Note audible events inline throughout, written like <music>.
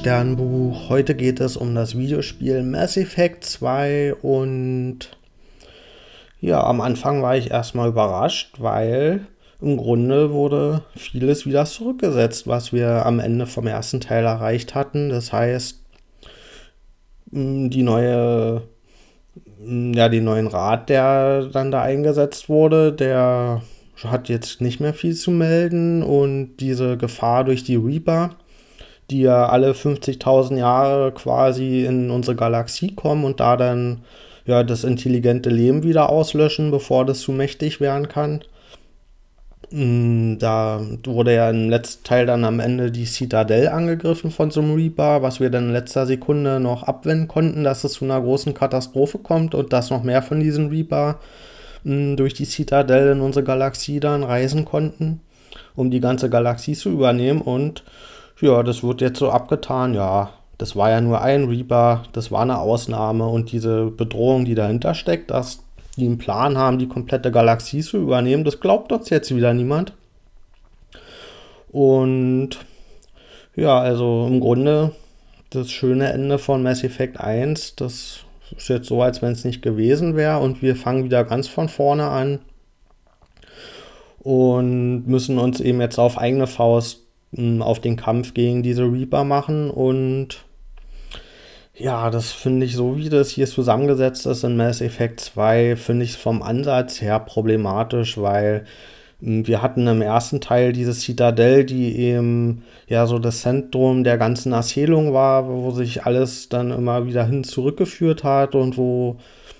Sternbuch. Heute geht es um das Videospiel Mass Effect 2 und ja, am Anfang war ich erstmal überrascht, weil im Grunde wurde vieles wieder zurückgesetzt, was wir am Ende vom ersten Teil erreicht hatten. Das heißt, die neue, ja, den neuen Rat, der dann da eingesetzt wurde, der hat jetzt nicht mehr viel zu melden und diese Gefahr durch die Reaper die ja alle 50.000 Jahre quasi in unsere Galaxie kommen und da dann ja das intelligente Leben wieder auslöschen, bevor das zu mächtig werden kann. Mm, da wurde ja im letzten Teil dann am Ende die Citadel angegriffen von so einem Reaper, was wir dann in letzter Sekunde noch abwenden konnten, dass es zu einer großen Katastrophe kommt und dass noch mehr von diesen Reaper mm, durch die Citadel in unsere Galaxie dann reisen konnten, um die ganze Galaxie zu übernehmen und ja, das wird jetzt so abgetan, ja, das war ja nur ein Reaper, das war eine Ausnahme. Und diese Bedrohung, die dahinter steckt, dass die einen Plan haben, die komplette Galaxie zu übernehmen, das glaubt uns jetzt wieder niemand. Und ja, also im Grunde das schöne Ende von Mass Effect 1, das ist jetzt so, als wenn es nicht gewesen wäre und wir fangen wieder ganz von vorne an und müssen uns eben jetzt auf eigene Faust auf den Kampf gegen diese Reaper machen und ja, das finde ich so, wie das hier zusammengesetzt ist in Mass Effect 2, finde ich es vom Ansatz her problematisch, weil wir hatten im ersten Teil diese Citadel, die eben ja so das Zentrum der ganzen Erzählung war, wo sich alles dann immer wieder hin zurückgeführt hat und wo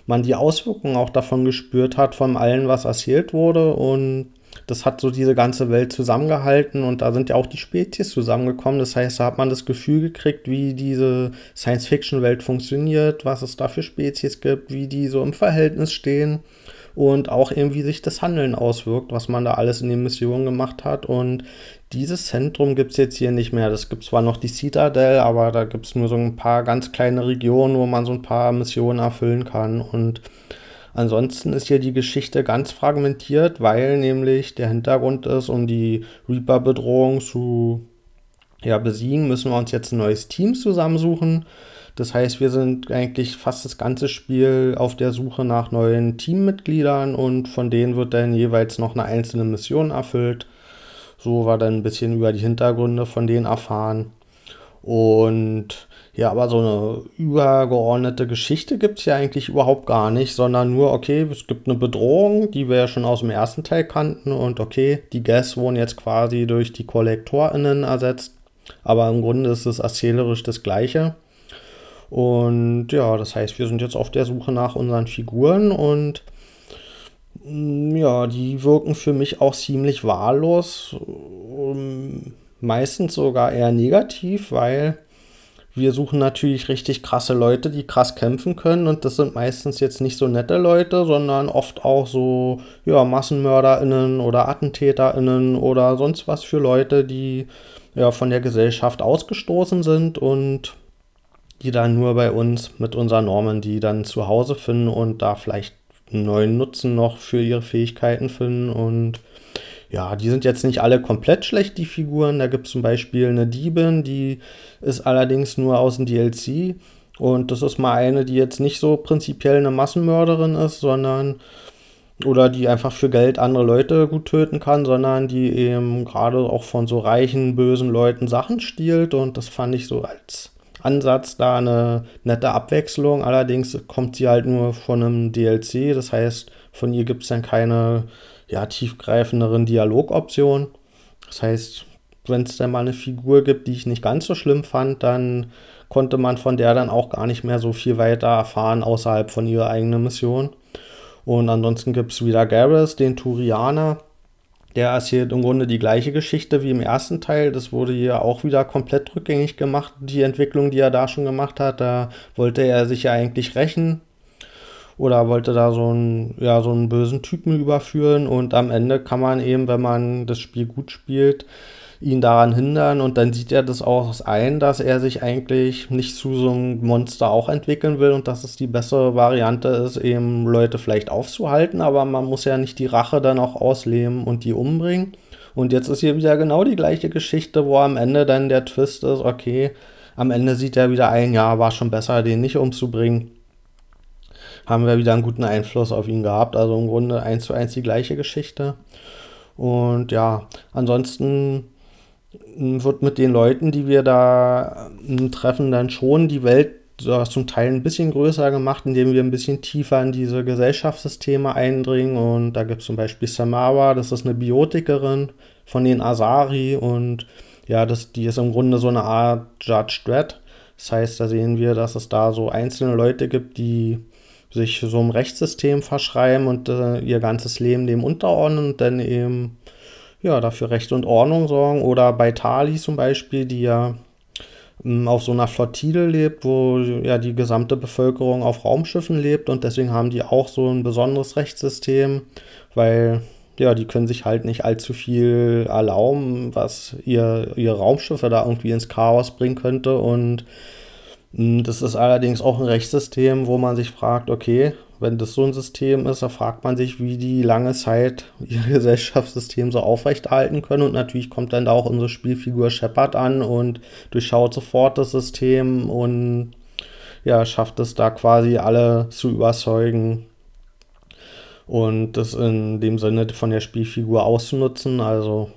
man die Auswirkungen auch davon gespürt hat, von allem, was erzählt wurde. Und das hat so diese ganze Welt zusammengehalten und da sind ja auch die Spezies zusammengekommen. Das heißt, da hat man das Gefühl gekriegt, wie diese Science-Fiction-Welt funktioniert, was es da für Spezies gibt, wie die so im Verhältnis stehen und auch eben, wie sich das Handeln auswirkt, was man da alles in den Missionen gemacht hat. Und dieses Zentrum gibt es jetzt hier nicht mehr. Das gibt zwar noch die Citadel, aber da gibt es nur so ein paar ganz kleine Regionen, wo man so ein paar Missionen erfüllen kann. Und Ansonsten ist hier die Geschichte ganz fragmentiert, weil nämlich der Hintergrund ist, um die Reaper-Bedrohung zu ja, besiegen, müssen wir uns jetzt ein neues Team zusammensuchen. Das heißt, wir sind eigentlich fast das ganze Spiel auf der Suche nach neuen Teammitgliedern und von denen wird dann jeweils noch eine einzelne Mission erfüllt. So war dann ein bisschen über die Hintergründe von denen erfahren. Und ja, aber so eine übergeordnete Geschichte gibt es ja eigentlich überhaupt gar nicht, sondern nur, okay, es gibt eine Bedrohung, die wir ja schon aus dem ersten Teil kannten und okay, die Gas wurden jetzt quasi durch die KollektorInnen ersetzt, aber im Grunde ist es erzählerisch das Gleiche. Und ja, das heißt, wir sind jetzt auf der Suche nach unseren Figuren und mm, ja, die wirken für mich auch ziemlich wahllos, meistens sogar eher negativ, weil wir suchen natürlich richtig krasse Leute, die krass kämpfen können. Und das sind meistens jetzt nicht so nette Leute, sondern oft auch so, ja, MassenmörderInnen oder AttentäterInnen oder sonst was für Leute, die ja von der Gesellschaft ausgestoßen sind und die dann nur bei uns mit unseren Normen, die dann zu Hause finden und da vielleicht einen neuen Nutzen noch für ihre Fähigkeiten finden und ja, die sind jetzt nicht alle komplett schlecht, die Figuren. Da gibt es zum Beispiel eine Diebin, die ist allerdings nur aus dem DLC. Und das ist mal eine, die jetzt nicht so prinzipiell eine Massenmörderin ist, sondern oder die einfach für Geld andere Leute gut töten kann, sondern die eben gerade auch von so reichen, bösen Leuten Sachen stiehlt. Und das fand ich so als Ansatz da eine nette Abwechslung. Allerdings kommt sie halt nur von einem DLC. Das heißt, von ihr gibt es dann keine ja, tiefgreifenderen Dialogoptionen. Das heißt, wenn es dann mal eine Figur gibt, die ich nicht ganz so schlimm fand, dann konnte man von der dann auch gar nicht mehr so viel weiter erfahren außerhalb von ihrer eigenen Mission. Und ansonsten gibt es wieder Garrus, den Turianer. Der erzählt im Grunde die gleiche Geschichte wie im ersten Teil. Das wurde hier auch wieder komplett rückgängig gemacht, die Entwicklung, die er da schon gemacht hat. Da wollte er sich ja eigentlich rächen oder wollte da so einen, ja, so einen bösen Typen überführen und am Ende kann man eben, wenn man das Spiel gut spielt, ihn daran hindern und dann sieht er das auch ein, dass er sich eigentlich nicht zu so einem Monster auch entwickeln will und dass es die bessere Variante ist, eben Leute vielleicht aufzuhalten, aber man muss ja nicht die Rache dann auch ausleben und die umbringen. Und jetzt ist hier wieder genau die gleiche Geschichte, wo am Ende dann der Twist ist, okay, am Ende sieht er wieder ein, ja, war schon besser, den nicht umzubringen. Haben wir wieder einen guten Einfluss auf ihn gehabt. Also im Grunde eins zu eins die gleiche Geschichte. Und ja, ansonsten wird mit den Leuten, die wir da hm, treffen, dann schon die Welt zum Teil ein bisschen größer gemacht, indem wir ein bisschen tiefer in diese Gesellschaftssysteme eindringen. Und da gibt es zum Beispiel Samawa, das ist eine Biotikerin von den Asari und ja, das, die ist im Grunde so eine Art Judge Dredd. Das heißt, da sehen wir, dass es da so einzelne Leute gibt, die sich so einem Rechtssystem verschreiben und äh, ihr ganzes Leben dem unterordnen und dann eben ja, dafür Recht und Ordnung sorgen. Oder bei Tali zum Beispiel, die ja ähm, auf so einer Flottille lebt, wo ja die gesamte Bevölkerung auf Raumschiffen lebt und deswegen haben die auch so ein besonderes Rechtssystem, weil ja, die können sich halt nicht allzu viel erlauben, was ihr, ihre Raumschiffe da irgendwie ins Chaos bringen könnte und hm, das ist allerdings auch ein Rechtssystem, wo man sich fragt, okay, wenn das so ein System ist, da fragt man sich, wie die lange Zeit <laughs> ihr Gesellschaftssystem so aufrechterhalten können. Und natürlich kommt dann da auch unsere Spielfigur Shepard an und durchschaut sofort das System und ja, schafft es da quasi alle zu überzeugen und das in dem Sinne von der Spielfigur auszunutzen. Also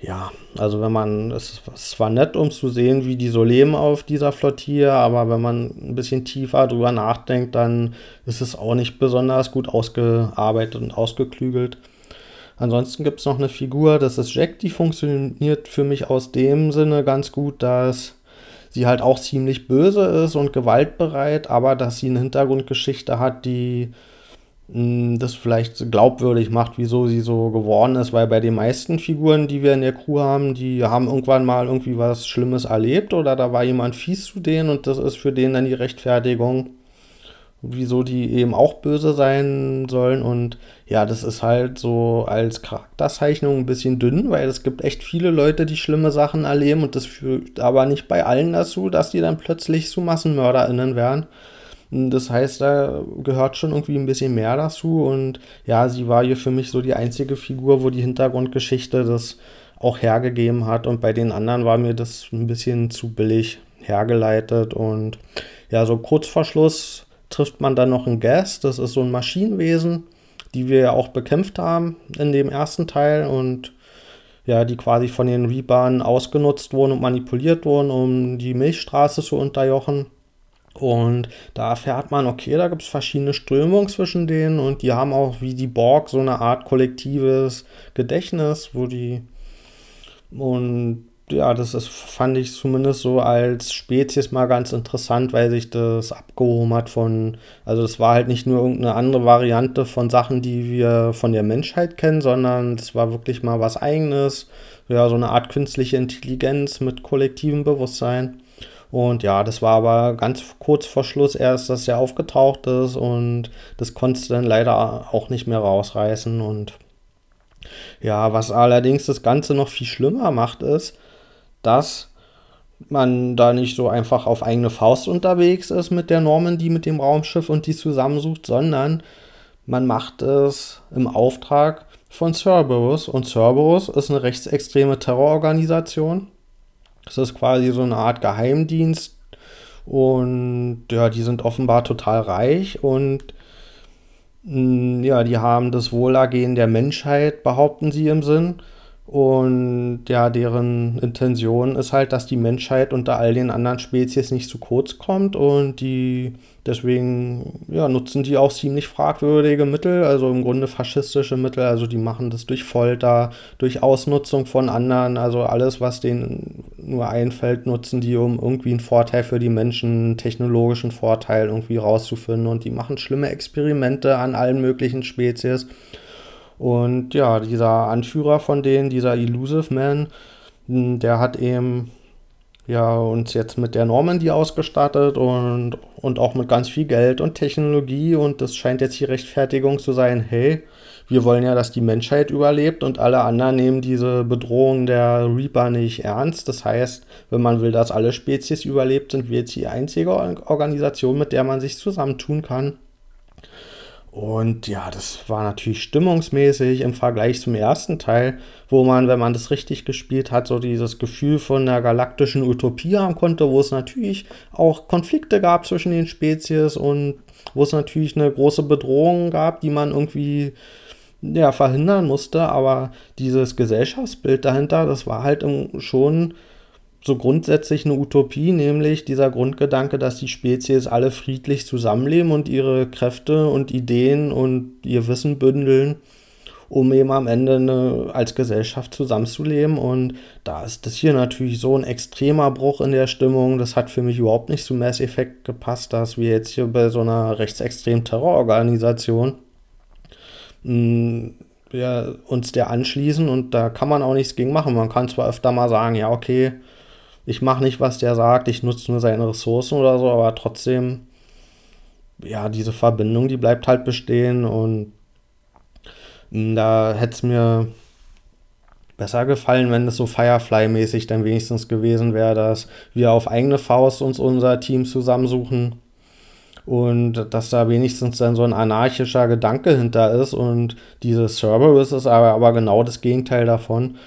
ja, also wenn man, es, es war nett, um zu sehen, wie die so leben auf dieser Flottille, aber wenn man ein bisschen tiefer drüber nachdenkt, dann ist es auch nicht besonders gut ausgearbeitet und ausgeklügelt. Ansonsten gibt es noch eine Figur, das ist Jack, die funktioniert für mich aus dem Sinne ganz gut, dass sie halt auch ziemlich böse ist und gewaltbereit, aber dass sie eine Hintergrundgeschichte hat, die das vielleicht glaubwürdig macht, wieso sie so geworden ist, weil bei den meisten Figuren, die wir in der Crew haben, die haben irgendwann mal irgendwie was Schlimmes erlebt oder da war jemand fies zu denen und das ist für den dann die Rechtfertigung, wieso die eben auch böse sein sollen und ja, das ist halt so als Charakterzeichnung ein bisschen dünn, weil es gibt echt viele Leute, die schlimme Sachen erleben und das führt aber nicht bei allen dazu, dass die dann plötzlich zu MassenmörderInnen werden. Das heißt, da gehört schon irgendwie ein bisschen mehr dazu. Und ja, sie war hier für mich so die einzige Figur, wo die Hintergrundgeschichte das auch hergegeben hat. Und bei den anderen war mir das ein bisschen zu billig hergeleitet. Und ja, so kurz vor Schluss trifft man dann noch einen Guest. Das ist so ein Maschinenwesen, die wir ja auch bekämpft haben in dem ersten Teil. Und ja, die quasi von den Reapern ausgenutzt wurden und manipuliert wurden, um die Milchstraße zu unterjochen. Und da erfährt man, okay, da gibt es verschiedene Strömungen zwischen denen und die haben auch wie die Borg so eine Art kollektives Gedächtnis, wo die und ja, das ist, fand ich zumindest so als Spezies mal ganz interessant, weil sich das abgehoben hat von, also das war halt nicht nur irgendeine andere Variante von Sachen, die wir von der Menschheit kennen, sondern es war wirklich mal was eigenes, ja, so eine Art künstliche Intelligenz mit kollektivem Bewusstsein. Und ja, das war aber ganz kurz vor Schluss erst, dass er aufgetaucht ist und das konntest du dann leider auch nicht mehr rausreißen. Und ja, was allerdings das Ganze noch viel schlimmer macht, ist, dass man da nicht so einfach auf eigene Faust unterwegs ist mit der Normandy, mit dem Raumschiff und die zusammensucht, sondern man macht es im Auftrag von Cerberus. Und Cerberus ist eine rechtsextreme Terrororganisation das ist quasi so eine Art Geheimdienst. Und ja, die sind offenbar total reich und mm, ja, die haben das Wohlergehen der Menschheit, behaupten sie im Sinn. Und ja, deren Intention ist halt, dass die Menschheit unter all den anderen Spezies nicht zu kurz kommt und die deswegen ja, nutzen die auch ziemlich fragwürdige Mittel, also im Grunde faschistische Mittel, also die machen das durch Folter, durch Ausnutzung von anderen, also alles, was denen nur einfällt, nutzen die, um irgendwie einen Vorteil für die Menschen, einen technologischen Vorteil irgendwie rauszufinden. Und die machen schlimme Experimente an allen möglichen Spezies. Und ja, dieser Anführer von denen, dieser Elusive Man, hm, der hat eben ja uns jetzt mit der Normandy ausgestattet und, und auch mit ganz viel Geld und Technologie und das scheint jetzt die Rechtfertigung zu sein, hey, wir wollen ja, dass die Menschheit überlebt und alle anderen nehmen diese Bedrohung der Reaper nicht ernst. Das heißt, wenn man will, dass alle Spezies überlebt, sind wir jetzt die einzige Organisation, mit der man sich zusammentun kann. Und ja, das war natürlich stimmungsmäßig im Vergleich zum ersten Teil, wo man, wenn man das richtig gespielt hat, so dieses Gefühl von der galaktischen Utopie haben konnte, wo es natürlich auch Konflikte gab zwischen den Spezies und wo es natürlich eine große Bedrohung gab, die man irgendwie ja, verhindern musste. Aber dieses Gesellschaftsbild dahinter, das war halt schon so grundsätzlich eine Utopie, nämlich dieser Grundgedanke, dass die Spezies alle friedlich zusammenleben und ihre Kräfte und Ideen und ihr Wissen bündeln, um eben am Ende eine, als Gesellschaft zusammenzuleben. Und da ist das hier natürlich so ein extremer Bruch in der Stimmung. Das hat für mich überhaupt nicht zu Mass Effect gepasst, dass wir jetzt hier bei so einer rechtsextremen Terrororganisation mh, ja, uns der anschließen und da kann man auch nichts gegen machen. Man kann zwar öfter mal sagen, ja, okay, ich mache nicht, was der sagt, ich nutze nur seine Ressourcen oder so, aber trotzdem, ja, diese Verbindung, die bleibt halt bestehen und hm, da hätte es mir besser gefallen, wenn es so Firefly-mäßig dann wenigstens gewesen wäre, dass wir auf eigene Faust uns unser Team zusammensuchen und dass da wenigstens dann so ein anarchischer Gedanke hinter ist und dieses Cerberus ist aber, aber genau das Gegenteil davon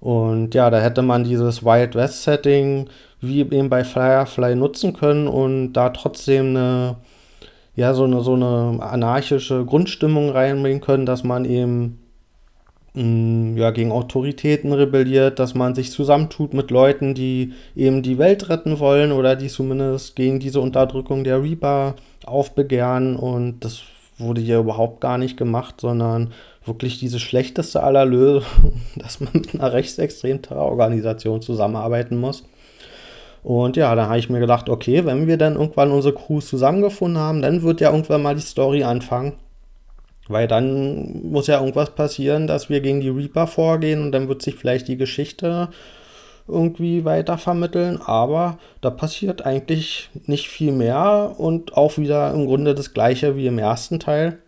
und ja, da hätte man dieses Wild West Setting wie eben bei Firefly nutzen können und da trotzdem eine, ja, so eine, so eine anarchische Grundstimmung reinbringen können, dass man eben mm, ja, gegen Autoritäten rebelliert, dass man sich zusammentut mit Leuten, die eben die Welt retten wollen oder die zumindest gegen diese Unterdrückung der Reaper aufbegehren. Und das wurde hier überhaupt gar nicht gemacht, sondern wirklich diese schlechteste aller Lösungen, <laughs> dass man mit einer rechtsextremen Terrororganisation zusammenarbeiten muss. Und ja, da habe ich mir gedacht, okay, wenn wir dann irgendwann unsere Crews zusammengefunden haben, dann wird ja irgendwann mal die Story anfangen. Weil dann muss ja irgendwas passieren, dass wir gegen die Reaper vorgehen und dann wird sich vielleicht die Geschichte irgendwie weiter vermitteln. Aber da passiert eigentlich nicht viel mehr und auch wieder im Grunde das gleiche wie im ersten Teil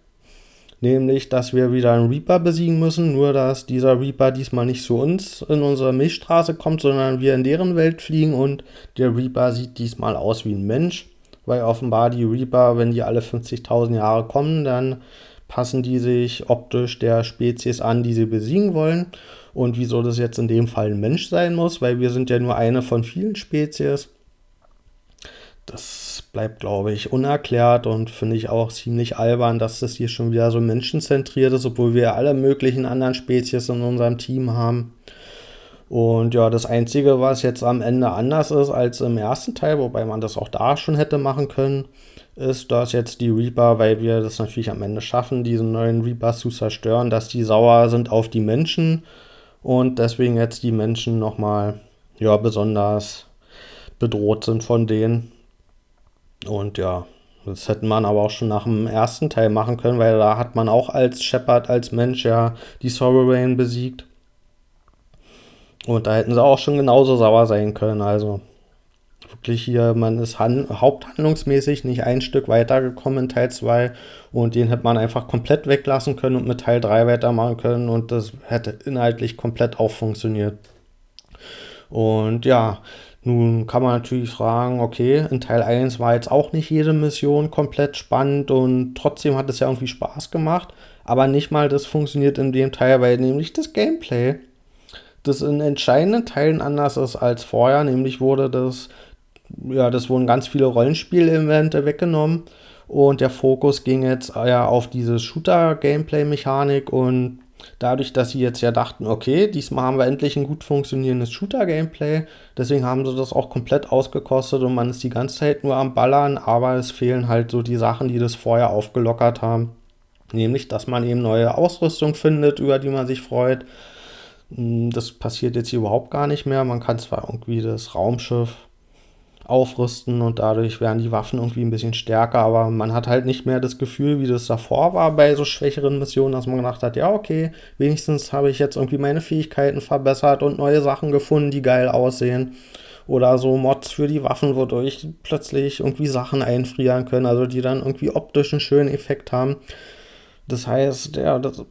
nämlich dass wir wieder einen Reaper besiegen müssen, nur dass dieser Reaper diesmal nicht zu uns in unsere Milchstraße kommt, sondern wir in deren Welt fliegen und der Reaper sieht diesmal aus wie ein Mensch, weil offenbar die Reaper, wenn die alle 50.000 Jahre kommen, dann passen die sich optisch der Spezies an, die sie besiegen wollen. Und wieso das jetzt in dem Fall ein Mensch sein muss, weil wir sind ja nur eine von vielen Spezies. Das bleibt, glaube ich, unerklärt und finde ich auch ziemlich albern, dass das hier schon wieder so menschenzentriert ist, obwohl wir alle möglichen anderen Spezies in unserem Team haben. Und ja, das Einzige, was jetzt am Ende anders ist als im ersten Teil, wobei man das auch da schon hätte machen können, ist, dass jetzt die Reaper, weil wir das natürlich am Ende schaffen, diesen neuen Reaper zu zerstören, dass die sauer sind auf die Menschen und deswegen jetzt die Menschen nochmal, ja, besonders bedroht sind von denen. Und ja, das hätte man aber auch schon nach dem ersten Teil machen können, weil da hat man auch als Shepard, als Mensch ja die Sovereign besiegt. Und da hätten sie auch schon genauso sauer sein können. Also wirklich hier, man ist haupthandlungsmäßig nicht ein Stück weitergekommen in Teil 2 und den hätte man einfach komplett weglassen können und mit Teil 3 weitermachen können und das hätte inhaltlich komplett auch funktioniert. Und ja, nun kann man natürlich fragen, okay, in Teil 1 war jetzt auch nicht jede Mission komplett spannend und trotzdem hat es ja irgendwie Spaß gemacht. Aber nicht mal das funktioniert in dem Teil, weil nämlich das Gameplay, das in entscheidenden Teilen anders ist als vorher. Nämlich wurde das, ja, das wurden ganz viele Rollenspielelemente weggenommen und der Fokus ging jetzt ja auf diese Shooter-Gameplay-Mechanik und dadurch, dass sie jetzt ja dachten, okay, diesmal haben wir endlich ein gut funktionierendes Shooter-Gameplay, deswegen haben sie das auch komplett ausgekostet und man ist die ganze Zeit nur am Ballern, aber es fehlen halt so die Sachen, die das vorher aufgelockert haben. Nämlich, dass man eben neue Ausrüstung findet, über die man sich freut. Hm, das passiert jetzt hier überhaupt gar nicht mehr. Man kann zwar irgendwie das Raumschiff aufrüsten und dadurch werden die Waffen irgendwie ein bisschen stärker, aber man hat halt nicht mehr das Gefühl, wie das davor war bei so schwächeren Missionen, dass man gedacht hat, ja, okay, wenigstens habe ich jetzt irgendwie meine Fähigkeiten verbessert und neue Sachen gefunden, die geil aussehen. Oder so Mods für die Waffen, wodurch plötzlich irgendwie Sachen einfrieren können, also die dann irgendwie optisch einen schönen Effekt haben. Das heißt, ja, das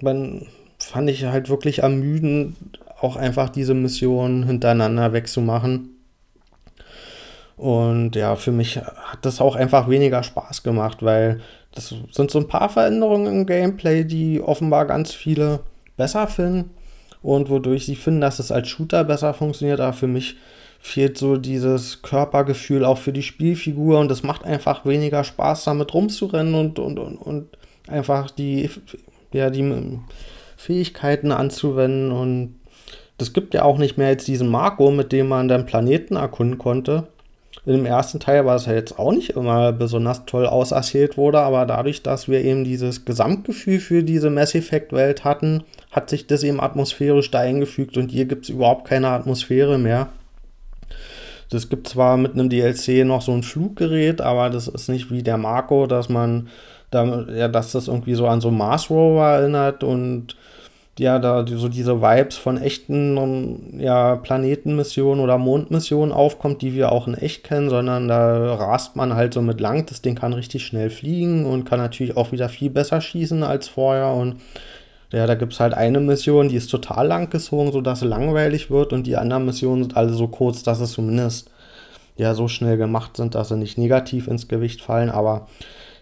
man, fand ich halt wirklich ermüdend, auch einfach diese Missionen hintereinander wegzumachen. Und ja, für mich hat das auch einfach weniger Spaß gemacht, weil das sind so ein paar Veränderungen im Gameplay, die offenbar ganz viele besser finden und wodurch sie finden, dass es als Shooter besser funktioniert. Aber für mich fehlt so dieses Körpergefühl auch für die Spielfigur und es macht einfach weniger Spaß, damit rumzurennen und, und, und, und einfach die, ja, die Fähigkeiten anzuwenden. Und das gibt ja auch nicht mehr jetzt diesen Marco, mit dem man dann Planeten erkunden konnte. Im ersten Teil war es ja jetzt auch nicht immer besonders toll auserzählt wurde, aber dadurch, dass wir eben dieses Gesamtgefühl für diese Mass Effect-Welt hatten, hat sich das eben atmosphärisch da eingefügt und hier gibt es überhaupt keine Atmosphäre mehr. Das gibt zwar mit einem DLC noch so ein Fluggerät, aber das ist nicht wie der Marco, dass man da, ja, dass das irgendwie so an so Mars Rover erinnert und ja, da so diese Vibes von echten ja, Planetenmissionen oder Mondmissionen aufkommt, die wir auch in echt kennen, sondern da rast man halt so mit lang. Das Ding kann richtig schnell fliegen und kann natürlich auch wieder viel besser schießen als vorher. Und ja, da gibt es halt eine Mission, die ist total lang gezogen, sodass sie langweilig wird und die anderen Missionen sind alle so kurz, dass sie zumindest ja so schnell gemacht sind, dass sie nicht negativ ins Gewicht fallen. Aber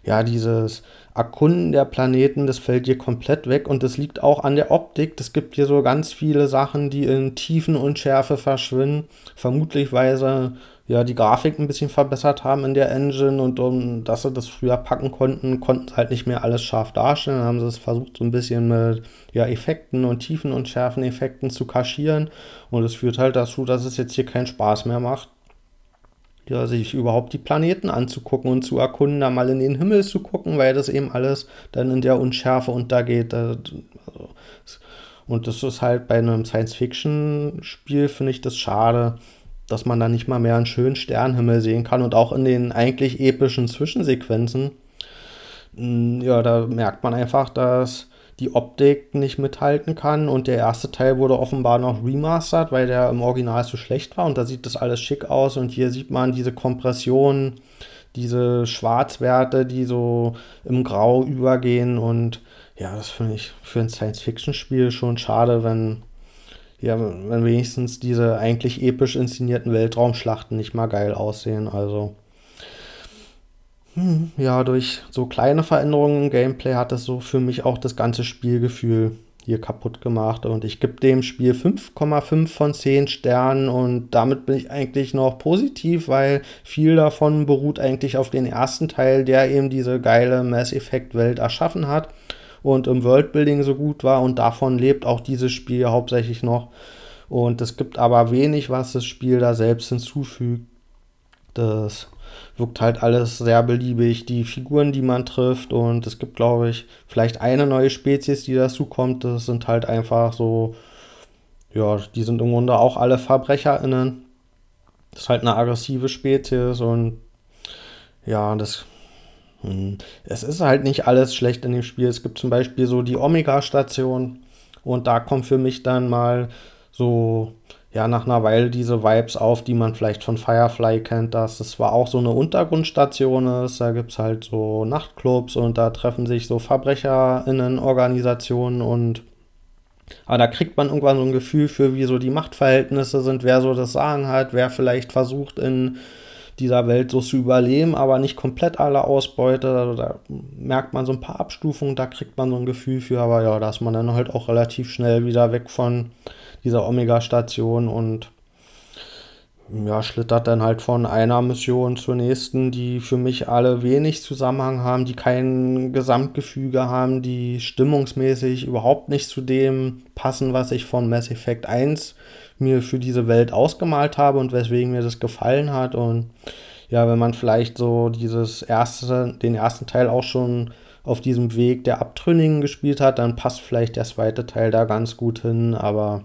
ja, dieses Erkunden der Planeten, das fällt hier komplett weg und das liegt auch an der Optik. Es gibt hier so ganz viele Sachen, die in Tiefen und Schärfe verschwinden. Vermutlich, weil sie ja die Grafik ein bisschen verbessert haben in der Engine und um, dass sie das früher packen konnten, konnten sie halt nicht mehr alles scharf darstellen. Dann haben sie es versucht, so ein bisschen mit ja, Effekten und Tiefen und Schärfen zu kaschieren. Und es führt halt dazu, dass es jetzt hier keinen Spaß mehr macht ja, sich überhaupt die Planeten anzugucken und zu erkunden, da mal in den Himmel zu gucken, weil das eben alles dann in der Unschärfe untergeht. Also, und das ist halt bei einem Science-Fiction-Spiel, finde ich das schade, dass man da nicht mal mehr einen schönen Sternenhimmel sehen kann und auch in den eigentlich epischen Zwischensequenzen. Hm, ja, da merkt man einfach, dass die Optik nicht mithalten kann. Und der erste Teil wurde offenbar noch remastert, weil der im Original so schlecht war. Und da sieht das alles schick aus. Und hier sieht man diese Kompression, diese Schwarzwerte, die so im Grau übergehen. Und ja, das finde ich für ein Science-Fiction-Spiel schon schade, wenn, ja, wenn wenigstens diese eigentlich episch inszenierten Weltraumschlachten nicht mal geil aussehen. Also hm, ja, durch so kleine Veränderungen im Gameplay hat es so für mich auch das ganze Spielgefühl hier kaputt gemacht. Und ich gebe dem Spiel 5,5 von 10 Sternen und damit bin ich eigentlich noch positiv, weil viel davon beruht eigentlich auf den ersten Teil, der eben diese geile Mass Effect Welt erschaffen hat und im Worldbuilding so gut war und davon lebt auch dieses Spiel hauptsächlich noch. Und es gibt aber wenig, was das Spiel da selbst hinzufügt. Das wirkt halt alles sehr beliebig. Die Figuren, die man trifft und es gibt, glaube ich, vielleicht eine neue Spezies, die dazu kommt. Das sind halt einfach so, ja, die sind im Grunde auch alle VerbrecherInnen. Das ist halt eine aggressive Spezies und ja, das. Hm, es ist halt nicht alles schlecht in dem Spiel. Es gibt zum Beispiel so die Omega-Station und da kommt für mich dann mal so ja nach einer Weile diese Vibes auf, die man vielleicht von Firefly kennt, dass es zwar auch so eine Untergrundstation ist, da gibt es halt so Nachtclubs und da treffen sich so VerbrecherInnen-Organisationen und aber da kriegt man irgendwann so ein Gefühl für, wie so die Machtverhältnisse sind, wer so das Sagen hat, wer vielleicht versucht in dieser Welt so zu überleben, aber nicht komplett alle Ausbeute. Also da merkt man so ein paar Abstufungen, da kriegt man so ein Gefühl für, aber ja, da ist man dann halt auch relativ schnell wieder weg von dieser Omega-Station und ja, schlittert dann halt von einer Mission zur nächsten, die für mich alle wenig Zusammenhang haben, die kein Gesamtgefüge haben, die stimmungsmäßig überhaupt nicht zu dem passen, was ich von Mass Effect 1 mir für diese Welt ausgemalt habe und weswegen mir das gefallen hat. Und ja, wenn man vielleicht so dieses erste, den ersten Teil auch schon auf diesem Weg der Abtrünnigen gespielt hat, dann passt vielleicht der zweite Teil da ganz gut hin, aber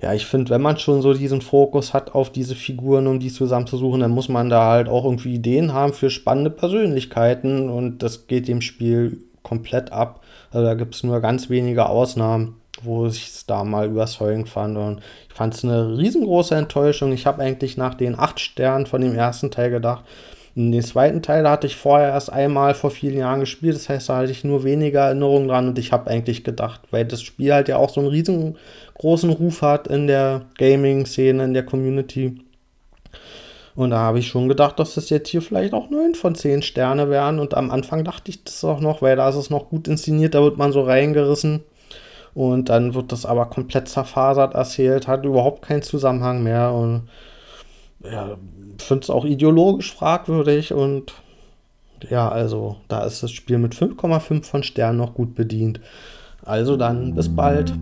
ja, ich finde, wenn man schon so diesen Fokus hat auf diese Figuren, um die zusammenzusuchen, dann muss man da halt auch irgendwie Ideen haben für spannende Persönlichkeiten und das geht dem Spiel komplett ab. Also da gibt es nur ganz wenige Ausnahmen, wo ich es da mal überzeugend fand und ich fand es eine riesengroße Enttäuschung. Ich habe eigentlich nach den acht Sternen von dem ersten Teil gedacht, den zweiten Teil hatte ich vorher erst einmal vor vielen Jahren gespielt, das heißt, da hatte ich nur weniger Erinnerungen dran und ich habe eigentlich gedacht, weil das Spiel halt ja auch so einen riesengroßen Ruf hat in der Gaming-Szene, in der Community. Und da habe ich schon gedacht, dass das jetzt hier vielleicht auch 9 von 10 Sterne wären. Und am Anfang dachte ich das auch noch, weil da ist es noch gut inszeniert, da wird man so reingerissen. Und dann wird das aber komplett zerfasert erzählt, hat überhaupt keinen Zusammenhang mehr. Und ja, finde es auch ideologisch fragwürdig. Und ja, also da ist das Spiel mit 5,5 von Sternen noch gut bedient. Also dann, bis bald.